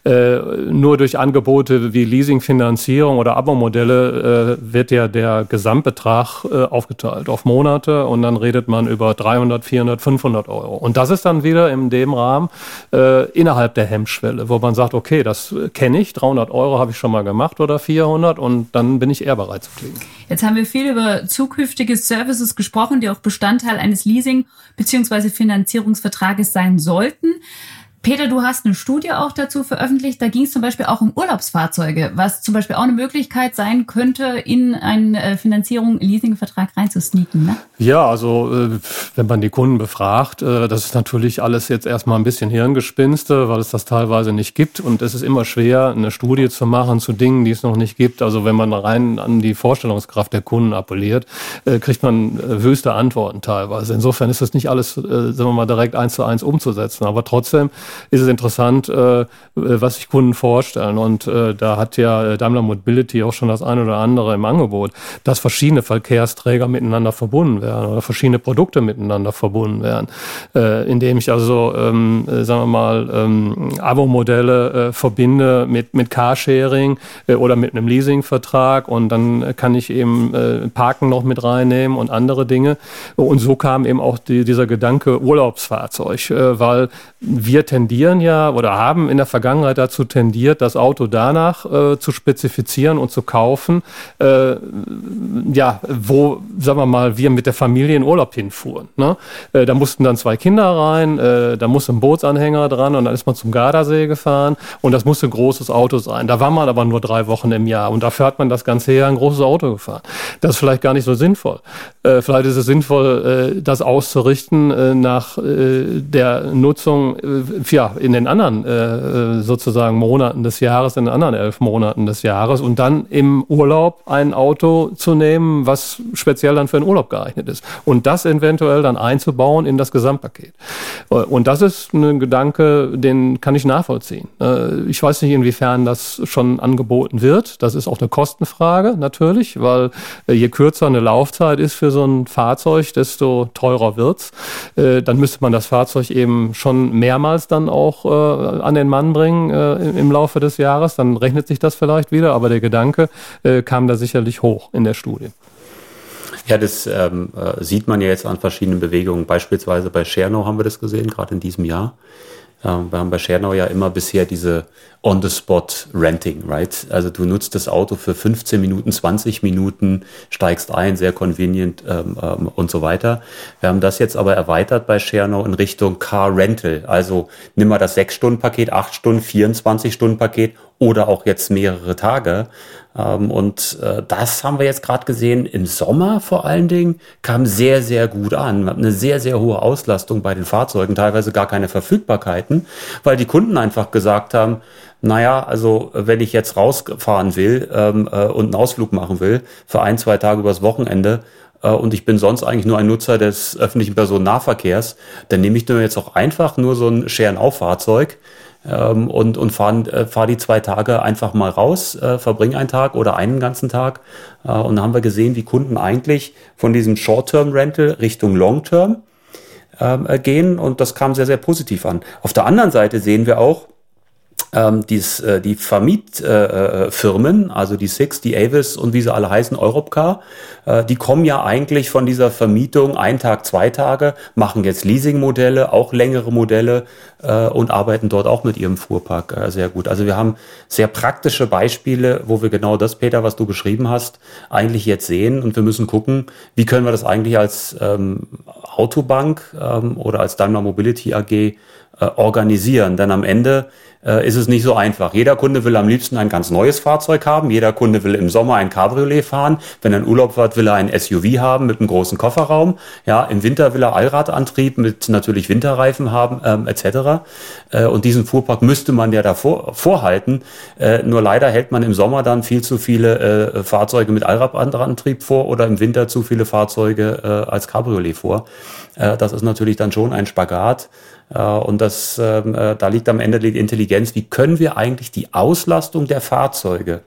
[SPEAKER 7] Äh, nur durch Angebote wie Leasingfinanzierung oder Abo-Modelle äh, wird ja der Gesamtbetrag äh, aufgeteilt auf Monate und dann redet man über 300, 400, 500 Euro. Und das ist dann wieder in dem Rahmen äh, innerhalb der Hemmschwelle, wo man sagt, okay, das kenne ich, 300 Euro habe ich schon mal gemacht oder 400 und dann bin ich eher bereit zu klicken.
[SPEAKER 1] Jetzt haben wir viel über zukünftige Services gesprochen, die auch Bestandteil eines Leasing- bzw. Finanzierungsvertrages sein sollten. Peter, du hast eine Studie auch dazu veröffentlicht. Da ging es zum Beispiel auch um Urlaubsfahrzeuge, was zum Beispiel auch eine Möglichkeit sein könnte, in einen äh, Finanzierung, Leasingvertrag reinzusneaken. Ne?
[SPEAKER 7] Ja, also äh, wenn man die Kunden befragt, äh, das ist natürlich alles jetzt erstmal ein bisschen Hirngespinste, weil es das teilweise nicht gibt. Und es ist immer schwer, eine Studie zu machen zu Dingen, die es noch nicht gibt. Also wenn man rein an die Vorstellungskraft der Kunden appelliert, kriegt man höchste Antworten teilweise. Insofern ist das nicht alles, sagen wir mal, direkt eins zu eins umzusetzen. Aber trotzdem ist es interessant, äh, was sich Kunden vorstellen. Und äh, da hat ja Daimler Mobility auch schon das eine oder andere im Angebot, dass verschiedene Verkehrsträger miteinander verbunden werden oder verschiedene Produkte miteinander verbunden werden, äh, indem ich also, ähm, äh, sagen wir mal, ähm, Abo-Modelle äh, verbinde mit, mit Carsharing äh, oder mit einem Leasingvertrag und dann kann ich eben äh, Parken noch mit reinnehmen und andere Dinge. Und so kam eben auch die, dieser Gedanke Urlaubsfahrzeug, äh, weil wir tendieren tendieren ja oder haben in der Vergangenheit dazu tendiert, das Auto danach äh, zu spezifizieren und zu kaufen, äh, ja, wo, sagen wir mal, wir mit der Familie in Urlaub hinfuhren. Ne? Äh, da mussten dann zwei Kinder rein, äh, da musste ein Bootsanhänger dran und dann ist man zum Gardasee gefahren und das musste ein großes Auto sein. Da war man aber nur drei Wochen im Jahr und dafür hat man das ganze Jahr ein großes Auto gefahren. Das ist vielleicht gar nicht so sinnvoll. Äh, vielleicht ist es sinnvoll, äh, das auszurichten äh, nach äh, der Nutzung äh, ja, in den anderen äh, sozusagen Monaten des Jahres, in den anderen elf Monaten des Jahres und dann im Urlaub ein Auto zu nehmen, was speziell dann für den Urlaub geeignet ist. Und das eventuell dann einzubauen in das Gesamtpaket. Und das ist ein Gedanke, den kann ich nachvollziehen. Ich weiß nicht, inwiefern das schon angeboten wird. Das ist auch eine Kostenfrage natürlich, weil je kürzer eine Laufzeit ist für so ein Fahrzeug, desto teurer wird's. Dann müsste man das Fahrzeug eben schon mehrmals dann auch äh, an den Mann bringen äh, im Laufe des Jahres. Dann rechnet sich das vielleicht wieder, aber der Gedanke äh, kam da sicherlich hoch in der Studie.
[SPEAKER 2] Ja, das ähm, äh, sieht man ja jetzt an verschiedenen Bewegungen. Beispielsweise bei Schernau haben wir das gesehen, gerade in diesem Jahr. Ähm, wir haben bei Schernau ja immer bisher diese On-the-Spot-Renting, right? Also du nutzt das Auto für 15 Minuten, 20 Minuten, steigst ein, sehr convenient ähm, ähm, und so weiter. Wir haben das jetzt aber erweitert bei Schernau in Richtung Car Rental. Also nimm mal das 6-Stunden-Paket, 8 Stunden, 24-Stunden-Paket oder auch jetzt mehrere Tage. Ähm, und äh, das haben wir jetzt gerade gesehen. Im Sommer vor allen Dingen kam sehr, sehr gut an. Eine sehr, sehr hohe Auslastung bei den Fahrzeugen, teilweise gar keine Verfügbarkeiten, weil die Kunden einfach gesagt haben, naja, also wenn ich jetzt rausfahren will ähm, äh, und einen Ausflug machen will, für ein, zwei Tage übers Wochenende, äh, und ich bin sonst eigentlich nur ein Nutzer des öffentlichen Personennahverkehrs, dann nehme ich mir jetzt auch einfach nur so ein Scheren-Auf-Fahrzeug ähm, und, und fahren, äh, fahr die zwei Tage einfach mal raus, äh, verbring einen Tag oder einen ganzen Tag. Äh, und dann haben wir gesehen, wie Kunden eigentlich von diesem Short-Term-Rental Richtung Long-Term ähm, äh, gehen und das kam sehr, sehr positiv an. Auf der anderen Seite sehen wir auch, ähm, dies, äh, die Vermietfirmen, äh, also die Six, die Avis und wie sie alle heißen, Europcar, äh, die kommen ja eigentlich von dieser Vermietung ein Tag, zwei Tage, machen jetzt Leasingmodelle, auch längere Modelle äh, und arbeiten dort auch mit ihrem Fuhrpark äh, sehr gut. Also wir haben sehr praktische Beispiele, wo wir genau das, Peter, was du beschrieben hast, eigentlich jetzt sehen und wir müssen gucken, wie können wir das eigentlich als ähm, Autobank ähm, oder als Daimler Mobility AG äh, organisieren. Denn am Ende äh, ist es nicht so einfach. Jeder Kunde will am liebsten ein ganz neues Fahrzeug haben. Jeder Kunde will im Sommer ein Cabriolet fahren. Wenn er in Urlaub wird, will er ein SUV haben mit einem großen Kofferraum. Ja, im Winter will er Allradantrieb mit natürlich Winterreifen haben, ähm, etc. Äh, und diesen Fuhrpark müsste man ja davor vorhalten. Äh, nur leider hält man im Sommer dann viel zu viele äh, Fahrzeuge mit Allradantrieb vor oder im Winter zu viele Fahrzeuge als Cabriolet vor. Das ist natürlich dann schon ein Spagat. Und das, ähm, äh, da liegt am Ende die Intelligenz. Wie können wir eigentlich die Auslastung der Fahrzeuge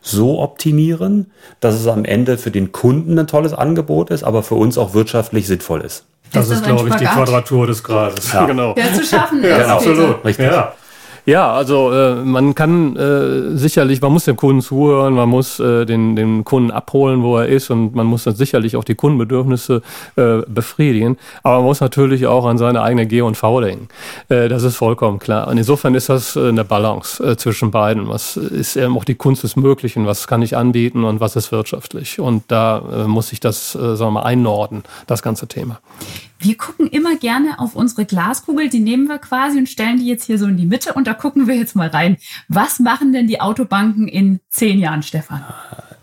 [SPEAKER 2] so optimieren, dass es am Ende für den Kunden ein tolles Angebot ist, aber für uns auch wirtschaftlich sinnvoll ist?
[SPEAKER 7] Das ist, ist glaube ich, die Quadratur des Grades.
[SPEAKER 1] Ja. [laughs] genau. Ja, zu schaffen ist. Ja,
[SPEAKER 7] genau. absolut. Richtig. Ja. Ja, also äh, man kann äh, sicherlich, man muss dem Kunden zuhören, man muss äh, den, den Kunden abholen, wo er ist und man muss dann sicherlich auch die Kundenbedürfnisse äh, befriedigen. Aber man muss natürlich auch an seine eigene G und V denken. Äh, das ist vollkommen klar. Und insofern ist das äh, eine Balance zwischen beiden. Was ist eben auch die Kunst des Möglichen? Was kann ich anbieten und was ist wirtschaftlich? Und da muss ich das, sagen wir mal, einnorden, das ganze Thema.
[SPEAKER 1] Wir gucken immer gerne auf unsere Glaskugel, die nehmen wir quasi und stellen die jetzt hier so in die Mitte und da gucken wir jetzt mal rein. Was machen denn die Autobanken in zehn Jahren, Stefan?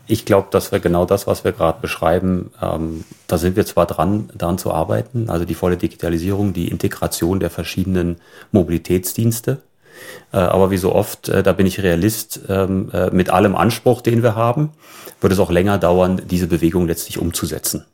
[SPEAKER 2] Ich glaube, dass wir genau das, was wir gerade beschreiben, ähm, da sind wir zwar dran, daran zu arbeiten, also die volle Digitalisierung, die Integration der verschiedenen Mobilitätsdienste. Äh, aber wie so oft, äh, da bin ich Realist, ähm, äh, mit allem Anspruch, den wir haben, wird es auch länger dauern, diese Bewegung letztlich umzusetzen.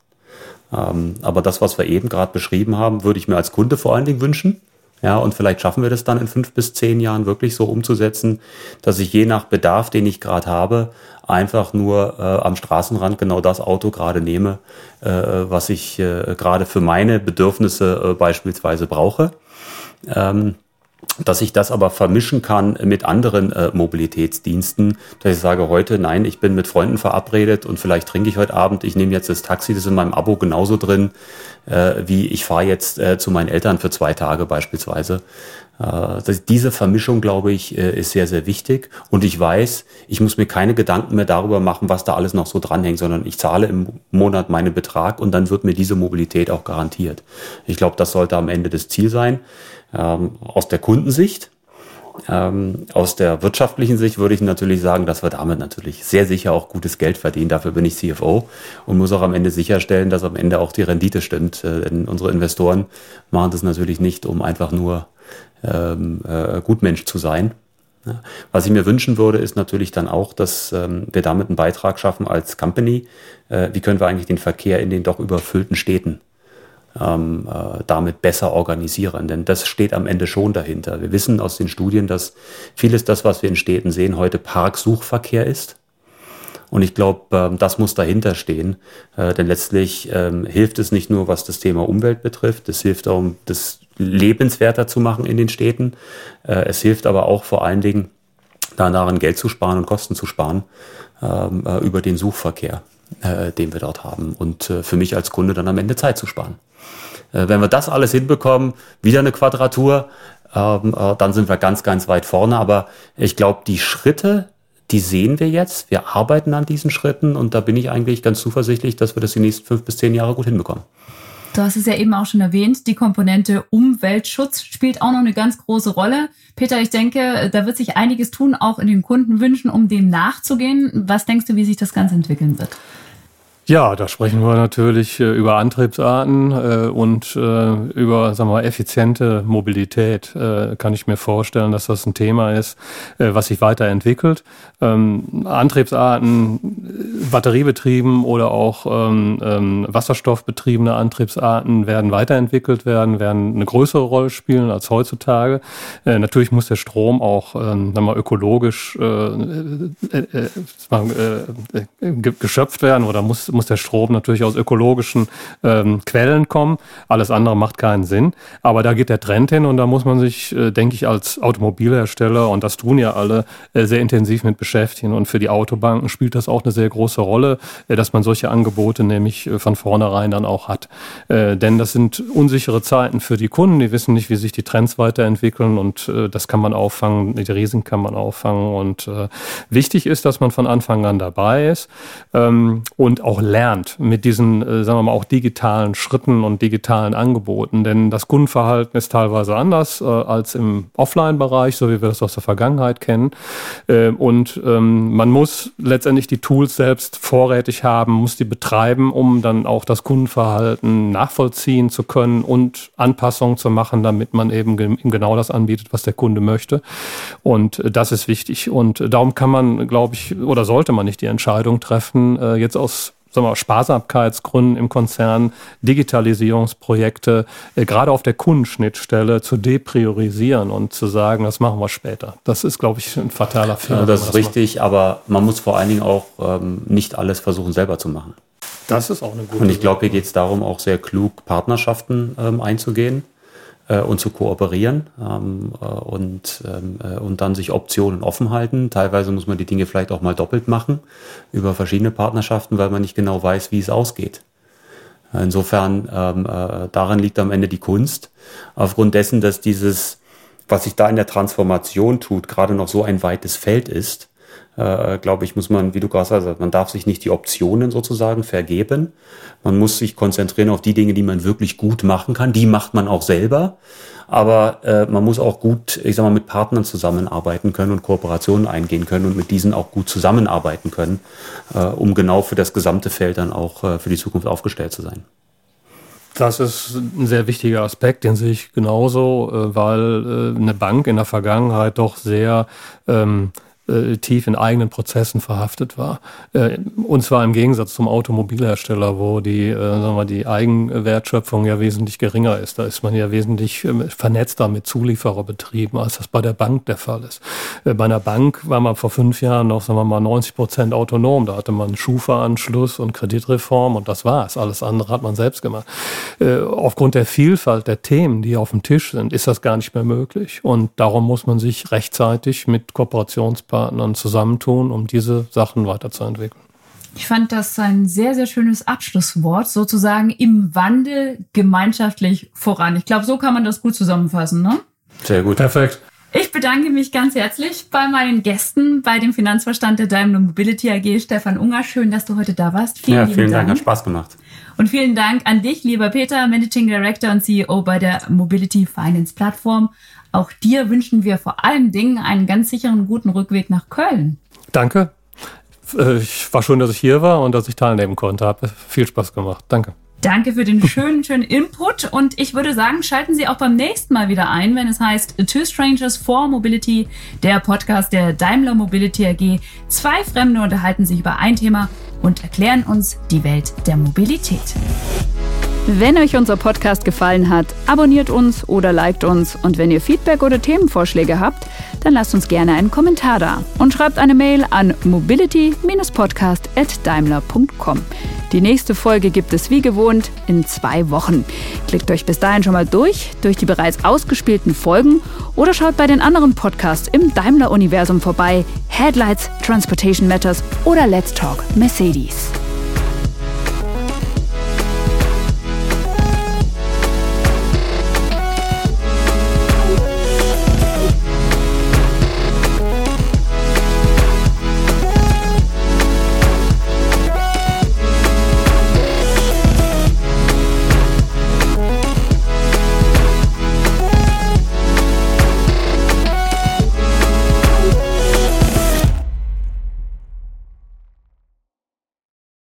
[SPEAKER 2] Ähm, aber das, was wir eben gerade beschrieben haben, würde ich mir als Kunde vor allen Dingen wünschen. Ja, und vielleicht schaffen wir das dann in fünf bis zehn Jahren wirklich so umzusetzen, dass ich je nach Bedarf, den ich gerade habe, einfach nur äh, am Straßenrand genau das Auto gerade nehme, äh, was ich äh, gerade für meine Bedürfnisse äh, beispielsweise brauche. Ähm, dass ich das aber vermischen kann mit anderen äh, Mobilitätsdiensten, dass ich sage heute, nein, ich bin mit Freunden verabredet und vielleicht trinke ich heute Abend, ich nehme jetzt das Taxi, das ist in meinem Abo genauso drin, äh, wie ich fahre jetzt äh, zu meinen Eltern für zwei Tage beispielsweise. Äh, diese Vermischung, glaube ich, äh, ist sehr, sehr wichtig. Und ich weiß, ich muss mir keine Gedanken mehr darüber machen, was da alles noch so dranhängt, sondern ich zahle im Monat meinen Betrag und dann wird mir diese Mobilität auch garantiert. Ich glaube, das sollte am Ende das Ziel sein. Ähm, aus der Kundensicht. Ähm, aus der wirtschaftlichen Sicht würde ich natürlich sagen, dass wir damit natürlich sehr sicher auch gutes Geld verdienen. Dafür bin ich CFO und muss auch am Ende sicherstellen, dass am Ende auch die Rendite stimmt. Äh, denn unsere Investoren machen das natürlich nicht, um einfach nur ähm, äh, Gutmensch zu sein. Ja. Was ich mir wünschen würde, ist natürlich dann auch, dass ähm, wir damit einen Beitrag schaffen als Company. Äh, wie können wir eigentlich den Verkehr in den doch überfüllten Städten ähm, äh, damit besser organisieren? Denn das steht am Ende schon dahinter. Wir wissen aus den Studien, dass vieles das, was wir in Städten sehen, heute Parksuchverkehr ist. Und ich glaube, ähm, das muss dahinter stehen. Äh, denn letztlich ähm, hilft es nicht nur, was das Thema Umwelt betrifft, es hilft auch, das lebenswerter zu machen in den Städten. Äh, es hilft aber auch vor allen Dingen, da daran Geld zu sparen und Kosten zu sparen ähm, äh, über den Suchverkehr, äh, den wir dort haben. Und äh, für mich als Kunde dann am Ende Zeit zu sparen. Äh, wenn wir das alles hinbekommen, wieder eine Quadratur, ähm, äh, dann sind wir ganz, ganz weit vorne. Aber ich glaube, die Schritte, die sehen wir jetzt. Wir arbeiten an diesen Schritten und da bin ich eigentlich ganz zuversichtlich, dass wir das die nächsten fünf bis zehn Jahre gut hinbekommen.
[SPEAKER 1] Du hast es ja eben auch schon erwähnt, die Komponente Umweltschutz spielt auch noch eine ganz große Rolle. Peter, ich denke, da wird sich einiges tun, auch in den Kundenwünschen, um dem nachzugehen. Was denkst du, wie sich das Ganze entwickeln wird?
[SPEAKER 7] Ja, da sprechen wir natürlich äh, über Antriebsarten äh, und äh, über sagen wir, mal, effiziente Mobilität. Äh, kann ich mir vorstellen, dass das ein Thema ist, äh, was sich weiterentwickelt. Ähm, Antriebsarten, batteriebetrieben oder auch ähm, ähm, wasserstoffbetriebene Antriebsarten werden weiterentwickelt werden, werden eine größere Rolle spielen als heutzutage. Natürlich muss der Strom auch ähm, sagen wir, ökologisch äh, äh, geschöpft werden oder muss muss der Strom natürlich aus ökologischen ähm, Quellen kommen. Alles andere macht keinen Sinn. Aber da geht der Trend hin und da muss man sich, äh, denke ich, als Automobilhersteller, und das tun ja alle, äh, sehr intensiv mit beschäftigen. Und für die Autobanken spielt das auch eine sehr große Rolle, äh, dass man solche Angebote nämlich äh, von vornherein dann auch hat. Äh, denn das sind unsichere Zeiten für die Kunden. Die wissen nicht, wie sich die Trends weiterentwickeln und äh, das kann man auffangen, die Riesen kann man auffangen. Und wichtig ist, dass man von Anfang an dabei ist ähm, und auch lernt mit diesen, äh, sagen wir mal, auch digitalen Schritten und digitalen Angeboten. Denn das Kundenverhalten ist teilweise anders äh, als im Offline-Bereich, so wie wir das aus der Vergangenheit kennen. Äh, und ähm, man muss letztendlich die Tools selbst vorrätig haben, muss die betreiben, um dann auch das Kundenverhalten nachvollziehen zu können und Anpassungen zu machen, damit man eben genau das anbietet, was der Kunde möchte. Und äh, das ist wichtig. Und darum kann man, glaube ich, oder sollte man nicht die Entscheidung treffen, äh, jetzt aus sagen wir, Sparsamkeitsgründen im Konzern Digitalisierungsprojekte äh, gerade auf der Kundenschnittstelle zu depriorisieren und zu sagen, das machen wir später. Das ist, glaube ich, ein fataler Fehler. Ja,
[SPEAKER 2] das ist das richtig, macht. aber man muss vor allen Dingen auch ähm, nicht alles versuchen selber zu machen.
[SPEAKER 7] Das ist auch eine gute
[SPEAKER 2] Und ich glaube, hier geht es darum, auch sehr klug Partnerschaften ähm, einzugehen äh, und zu kooperieren ähm, äh, und, ähm, äh, und dann sich Optionen offen halten. Teilweise muss man die Dinge vielleicht auch mal doppelt machen über verschiedene Partnerschaften, weil man nicht genau weiß, wie es ausgeht. Insofern, ähm, äh, daran liegt am Ende die Kunst. Aufgrund dessen, dass dieses, was sich da in der Transformation tut, gerade noch so ein weites Feld ist, äh, glaube ich, muss man, wie du gerade sagst, man darf sich nicht die Optionen sozusagen vergeben. Man muss sich konzentrieren auf die Dinge, die man wirklich gut machen kann. Die macht man auch selber. Aber äh, man muss auch gut, ich sag mal, mit Partnern zusammenarbeiten können und Kooperationen eingehen können und mit diesen auch gut zusammenarbeiten können, äh, um genau für das gesamte Feld dann auch äh, für die Zukunft aufgestellt zu sein.
[SPEAKER 7] Das ist ein sehr wichtiger Aspekt, den sehe ich genauso, äh, weil äh, eine Bank in der Vergangenheit doch sehr ähm, äh, tief in eigenen Prozessen verhaftet war. Äh, und zwar im Gegensatz zum Automobilhersteller, wo die, äh, sagen wir, die Eigenwertschöpfung ja wesentlich geringer ist. Da ist man ja wesentlich äh, vernetzter mit Zuliefererbetrieben, als das bei der Bank der Fall ist. Äh, bei einer Bank war man vor fünf Jahren noch, sagen wir mal, 90 Prozent autonom. Da hatte man Schufa-Anschluss und Kreditreform und das war's. Alles andere hat man selbst gemacht. Aufgrund der Vielfalt der Themen, die auf dem Tisch sind, ist das gar nicht mehr möglich. Und darum muss man sich rechtzeitig mit Kooperationspartnern Partnern zusammentun, um diese Sachen weiterzuentwickeln.
[SPEAKER 1] Ich fand das ein sehr, sehr schönes Abschlusswort, sozusagen im Wandel gemeinschaftlich voran. Ich glaube, so kann man das gut zusammenfassen, ne?
[SPEAKER 2] Sehr gut.
[SPEAKER 7] Perfekt.
[SPEAKER 1] Ich bedanke mich ganz herzlich bei meinen Gästen, bei dem Finanzverstand der Daimler Mobility AG, Stefan Unger. Schön, dass du heute da warst.
[SPEAKER 2] Vielen, ja, vielen Dank. Dank, hat Spaß gemacht.
[SPEAKER 1] Und vielen Dank an dich, lieber Peter, Managing Director und CEO bei der Mobility Finance Plattform. Auch dir wünschen wir vor allen Dingen einen ganz sicheren, guten Rückweg nach Köln.
[SPEAKER 7] Danke. Äh, ich war schön, dass ich hier war und dass ich teilnehmen konnte. Hat viel Spaß gemacht. Danke.
[SPEAKER 1] Danke für den schönen, schönen Input und ich würde sagen, schalten Sie auch beim nächsten Mal wieder ein, wenn es heißt Two Strangers for Mobility, der Podcast der Daimler Mobility AG. Zwei Fremde unterhalten sich über ein Thema und erklären uns die Welt der Mobilität. Wenn euch unser Podcast gefallen hat, abonniert uns oder liked uns und wenn ihr Feedback oder Themenvorschläge habt, dann lasst uns gerne einen Kommentar da und schreibt eine Mail an mobility-podcast@daimler.com. Die nächste Folge gibt es wie gewohnt in zwei Wochen. Klickt euch bis dahin schon mal durch, durch die bereits ausgespielten Folgen oder schaut bei den anderen Podcasts im Daimler-Universum vorbei. Headlights, Transportation Matters oder Let's Talk Mercedes.